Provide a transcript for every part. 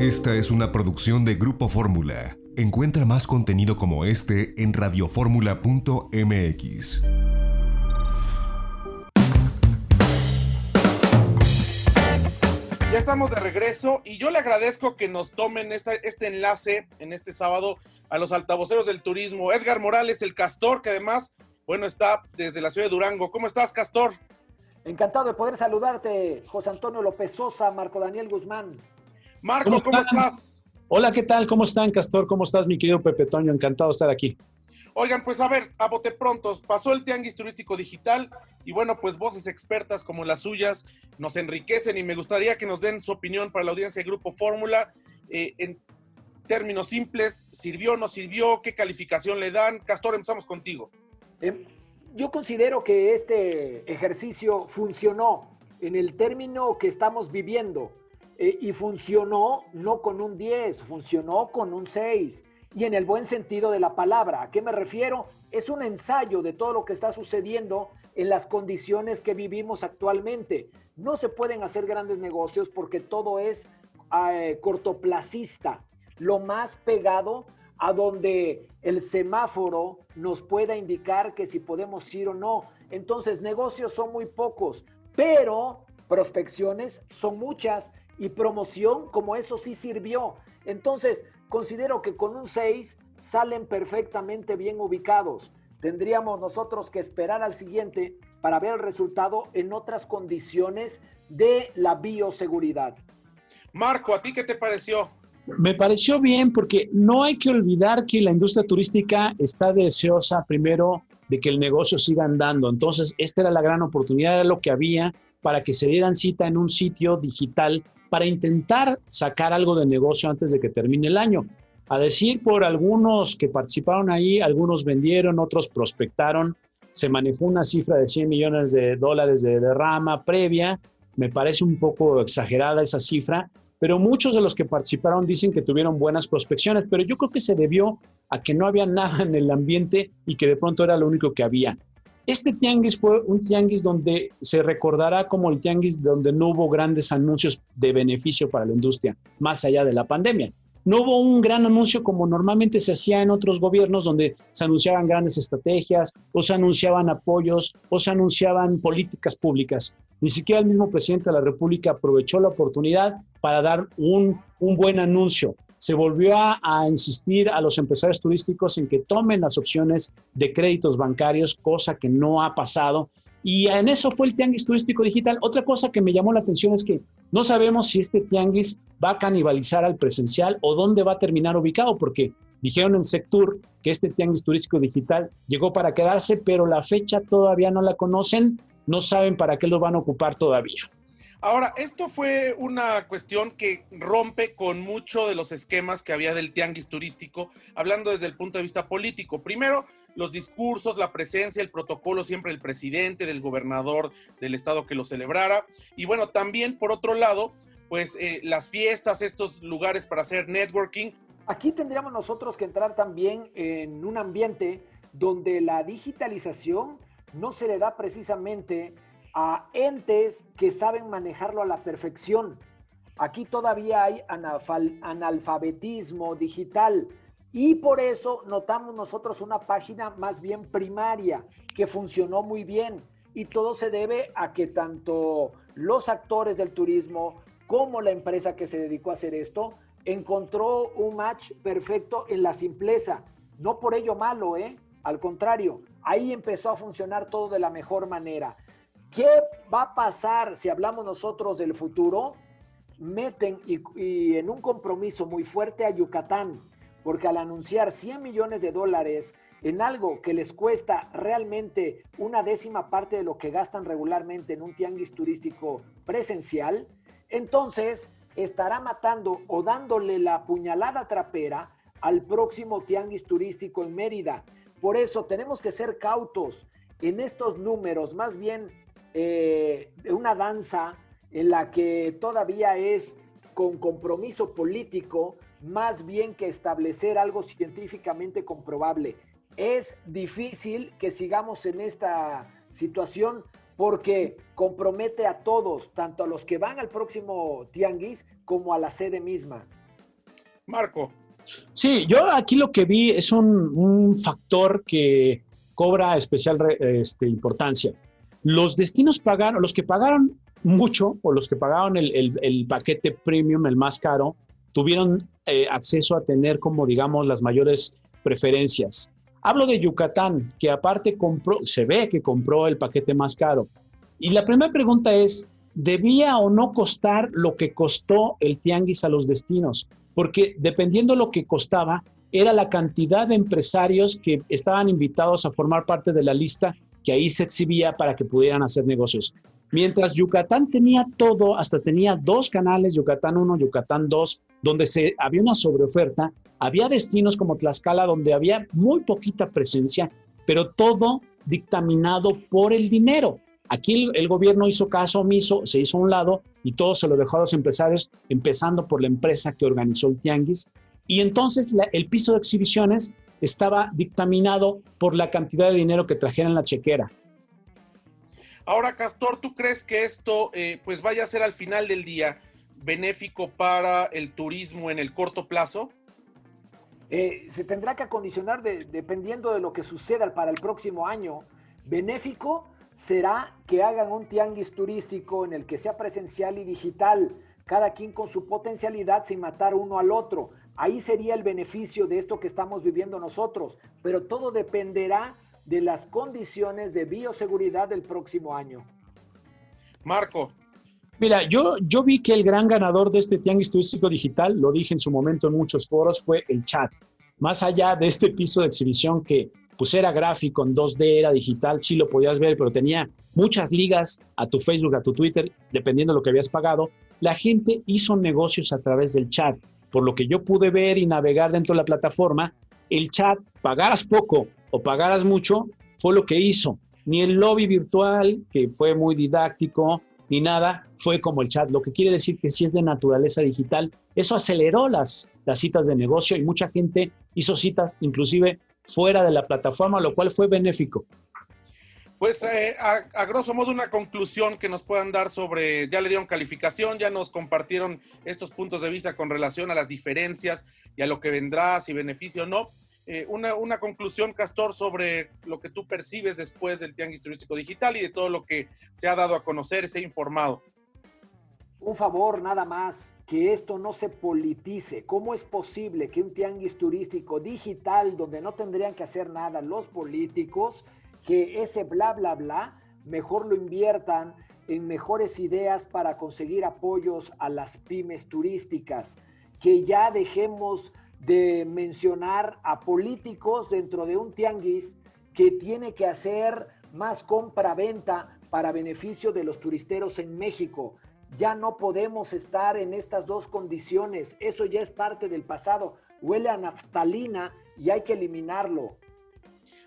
Esta es una producción de Grupo Fórmula. Encuentra más contenido como este en radioformula.mx. Ya estamos de regreso y yo le agradezco que nos tomen este enlace en este sábado a los altavoceros del turismo. Edgar Morales, el castor, que además, bueno, está desde la ciudad de Durango. ¿Cómo estás, castor? Encantado de poder saludarte, José Antonio López Sosa, Marco Daniel Guzmán. Marco, ¿cómo, estás? Hola, ¿qué tal? ¿Cómo están, Castor? ¿Cómo estás, mi querido Pepe Toño? Encantado de estar aquí. Oigan, pues a ver, a bote prontos, pasó el Tianguis Turístico Digital y bueno, pues voces expertas como las suyas nos enriquecen y me gustaría que nos den su opinión para la audiencia de Grupo Fórmula. Eh, en términos simples, ¿sirvió o no sirvió? ¿Qué calificación le dan? Castor, empezamos contigo. Eh, yo considero que este ejercicio funcionó en el término que estamos viviendo eh, y funcionó no con un 10, funcionó con un 6 y en el buen sentido de la palabra. ¿A qué me refiero? Es un ensayo de todo lo que está sucediendo en las condiciones que vivimos actualmente. No se pueden hacer grandes negocios porque todo es eh, cortoplacista, lo más pegado a donde el semáforo nos pueda indicar que si podemos ir o no. Entonces, negocios son muy pocos, pero prospecciones son muchas y promoción como eso sí sirvió. Entonces, considero que con un 6 salen perfectamente bien ubicados. Tendríamos nosotros que esperar al siguiente para ver el resultado en otras condiciones de la bioseguridad. Marco, ¿a ti qué te pareció? Me pareció bien porque no hay que olvidar que la industria turística está deseosa primero de que el negocio siga andando. Entonces, esta era la gran oportunidad, de lo que había para que se dieran cita en un sitio digital para intentar sacar algo de negocio antes de que termine el año. A decir por algunos que participaron ahí, algunos vendieron, otros prospectaron, se manejó una cifra de 100 millones de dólares de derrama previa, me parece un poco exagerada esa cifra, pero muchos de los que participaron dicen que tuvieron buenas prospecciones, pero yo creo que se debió a que no había nada en el ambiente y que de pronto era lo único que había. Este tianguis fue un tianguis donde se recordará como el tianguis donde no hubo grandes anuncios de beneficio para la industria, más allá de la pandemia. No hubo un gran anuncio como normalmente se hacía en otros gobiernos donde se anunciaban grandes estrategias o se anunciaban apoyos o se anunciaban políticas públicas. Ni siquiera el mismo presidente de la República aprovechó la oportunidad para dar un, un buen anuncio se volvió a, insistir a los empresarios turísticos en que tomen las opciones de créditos bancarios, cosa que no ha pasado. Y en eso fue el tianguis turístico digital. Otra cosa que me llamó la atención es que no sabemos si este tianguis va a canibalizar al presencial o dónde va a terminar ubicado, porque dijeron en Sectur que este tianguis turístico digital llegó para quedarse, pero la fecha todavía no la conocen, no saben para qué lo van a ocupar todavía. Ahora, esto fue una cuestión que rompe con mucho de los esquemas que había del tianguis turístico, hablando desde el punto de vista político. Primero, los discursos, la presencia, el protocolo siempre del presidente, del gobernador del estado que lo celebrara. Y bueno, también por otro lado, pues eh, las fiestas, estos lugares para hacer networking. Aquí tendríamos nosotros que entrar también en un ambiente donde la digitalización no se le da precisamente a entes que saben manejarlo a la perfección. Aquí todavía hay analfabetismo digital y por eso notamos nosotros una página más bien primaria que funcionó muy bien y todo se debe a que tanto los actores del turismo como la empresa que se dedicó a hacer esto encontró un match perfecto en la simpleza. No por ello malo, ¿eh? Al contrario, ahí empezó a funcionar todo de la mejor manera. ¿Qué va a pasar si hablamos nosotros del futuro? Meten y, en un compromiso muy fuerte a Yucatán, porque al anunciar 100 millones de dólares en algo que les cuesta realmente una décima parte de lo que gastan regularmente en un tianguis turístico presencial, entonces estará matando o dándole la puñalada trapera al próximo tianguis turístico en Mérida. Por eso tenemos que ser cautos en estos números, más bien eh, de una danza en la que todavía es con compromiso político más bien que establecer algo científicamente comprobable. Es difícil que sigamos en esta situación porque compromete a todos, tanto a los que van al próximo tianguis como a la sede misma. Marco. Sí, yo aquí lo que vi es un, factor que cobra especial este, importancia. Los destinos pagaron, los que pagaron mucho o los que pagaron el, paquete premium, el más caro, tuvieron eh, acceso a tener como, digamos, las mayores preferencias. Hablo de Yucatán, que aparte compró, se ve que compró el paquete más caro. Y la primera pregunta es, ¿debía o no costar lo que costó el tianguis a los destinos? Porque dependiendo lo que costaba, era la cantidad de empresarios que estaban invitados a formar parte de la lista que ahí se exhibía para que pudieran hacer negocios. Mientras Yucatán tenía todo, hasta tenía dos canales, Yucatán 1, Yucatán 2, donde se, había una sobreoferta, había destinos como Tlaxcala donde había muy poquita presencia, pero todo dictaminado por el dinero. Aquí el, gobierno hizo caso omiso, se hizo a un lado y todo se lo dejó a los empresarios, empezando por la empresa que organizó el tianguis. Y entonces el piso de exhibiciones estaba dictaminado por la cantidad de dinero que trajeran la chequera. Ahora, Castor, ¿tú crees que esto eh, pues vaya a ser al final del día benéfico para el turismo en el corto plazo? Eh, se tendrá que acondicionar dependiendo de lo que suceda para el próximo año. Benéfico será que hagan un tianguis turístico en el que sea presencial y digital, cada quien con su potencialidad sin matar uno al otro. Ahí sería el beneficio de esto que estamos viviendo nosotros, pero todo dependerá de las condiciones de bioseguridad del próximo año. Marco. Mira, yo, yo vi que el gran ganador de este tianguis turístico digital, lo dije en su momento en muchos foros, fue el chat. Más allá de este piso de exhibición que pues era gráfico en 2D, era digital, sí lo podías ver, pero tenía muchas ligas a tu Facebook, a tu Twitter, dependiendo de lo que habías pagado. La gente hizo negocios a través del chat. Por lo que yo pude ver y navegar dentro de la plataforma, el chat, pagaras poco o pagaras mucho, fue lo que hizo. Ni el lobby virtual, que fue muy didáctico, ni nada, fue como el chat. Lo que quiere decir que si es de naturaleza digital, eso aceleró las, las citas de negocio y mucha gente hizo citas inclusive fuera de la plataforma, lo cual fue benéfico. Pues eh, a, grosso modo una conclusión que nos puedan dar sobre, ya le dieron calificación, ya nos compartieron estos puntos de vista con relación a las diferencias y a lo que vendrá, si beneficio o no. Eh, una, una, conclusión, Castor, sobre lo que tú percibes después del Tianguis Turístico Digital y de todo lo que se ha dado a conocer, se ha informado. Un favor, nada más, que esto no se politice. ¿Cómo es posible que un Tianguis Turístico Digital, donde no tendrían que hacer nada los políticos, que ese bla, bla, bla, mejor lo inviertan en mejores ideas para conseguir apoyos a las pymes turísticas, que ya dejemos de mencionar a políticos dentro de un tianguis que tiene que hacer más compra-venta para beneficio de los turisteros en México. Ya no podemos estar en estas dos condiciones. Eso ya es parte del pasado. Huele a naftalina y hay que eliminarlo.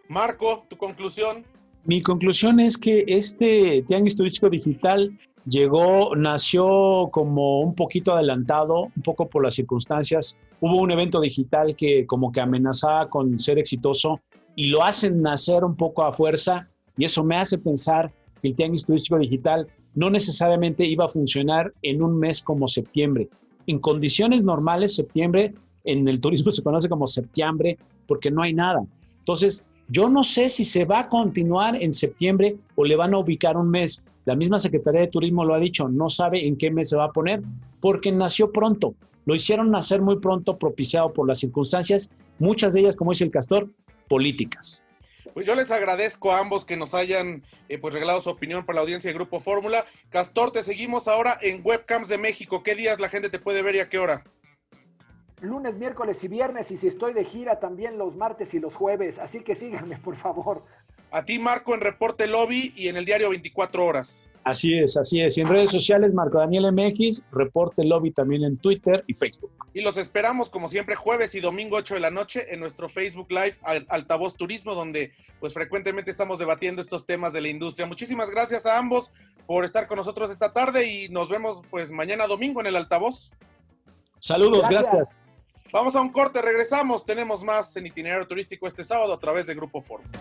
Marco, tu conclusión. Mi conclusión es que este tianguis turístico digital llegó, nació como un poquito adelantado, un poco por las circunstancias. Hubo un evento digital que como que amenazaba con ser exitoso y lo hacen nacer un poco a fuerza y eso me hace pensar que el tianguis turístico digital no necesariamente iba a funcionar en un mes como septiembre. En condiciones normales, septiembre en el turismo se conoce como septiembre porque no hay nada. Entonces, yo no sé si se va a continuar en septiembre o le van a ubicar un mes. La misma Secretaría de Turismo lo ha dicho, no sabe en qué mes se va a poner porque nació pronto. Lo hicieron nacer muy pronto, propiciado por las circunstancias, muchas de ellas, como dice el castor, políticas. Pues yo les agradezco a ambos que nos hayan eh, pues regalado su opinión para la audiencia de Grupo Fórmula. Castor, te seguimos ahora en Webcams de México. ¿Qué días la gente te puede ver y a qué hora? Lunes, miércoles y viernes y si estoy de gira también los martes y los jueves. Así que síganme, por favor. A ti, Marco, en Reporte Lobby y en el diario 24 horas. Así es, así es. Y en redes sociales, Marco Daniel MX, Reporte Lobby también en Twitter y Facebook. Y los esperamos, como siempre, jueves y domingo 8 de la noche en nuestro Facebook Live Altavoz Turismo, donde pues frecuentemente estamos debatiendo estos temas de la industria. Muchísimas gracias a ambos por estar con nosotros esta tarde y nos vemos pues mañana domingo en el Altavoz. Saludos, gracias. Vamos a un corte, regresamos. Tenemos más en itinerario turístico este sábado a través de Grupo Fórmula.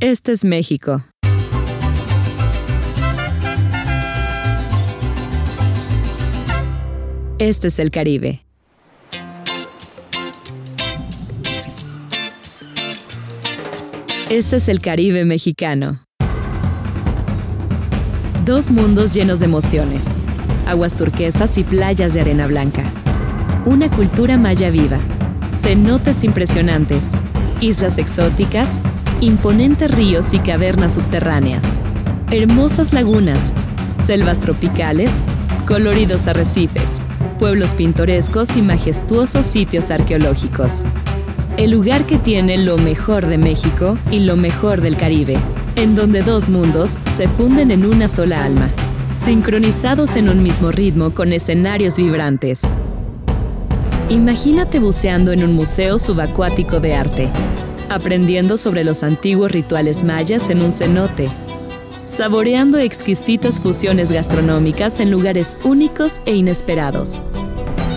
Este es México. Este es el Caribe. Este es el Caribe mexicano. Dos mundos llenos de emociones, aguas turquesas y playas de arena blanca. Una cultura maya viva, cenotes impresionantes, islas exóticas, imponentes ríos y cavernas subterráneas, hermosas lagunas, selvas tropicales, coloridos arrecifes, pueblos pintorescos y majestuosos sitios arqueológicos. El lugar que tiene lo mejor de México y lo mejor del Caribe, en donde dos mundos se funden en una sola alma, sincronizados en un mismo ritmo con escenarios vibrantes. Imagínate buceando en un museo subacuático de arte, aprendiendo sobre los antiguos rituales mayas en un cenote, saboreando exquisitas fusiones gastronómicas en lugares únicos e inesperados,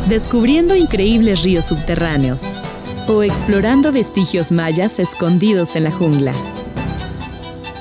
descubriendo increíbles ríos subterráneos, o explorando vestigios mayas escondidos en la jungla.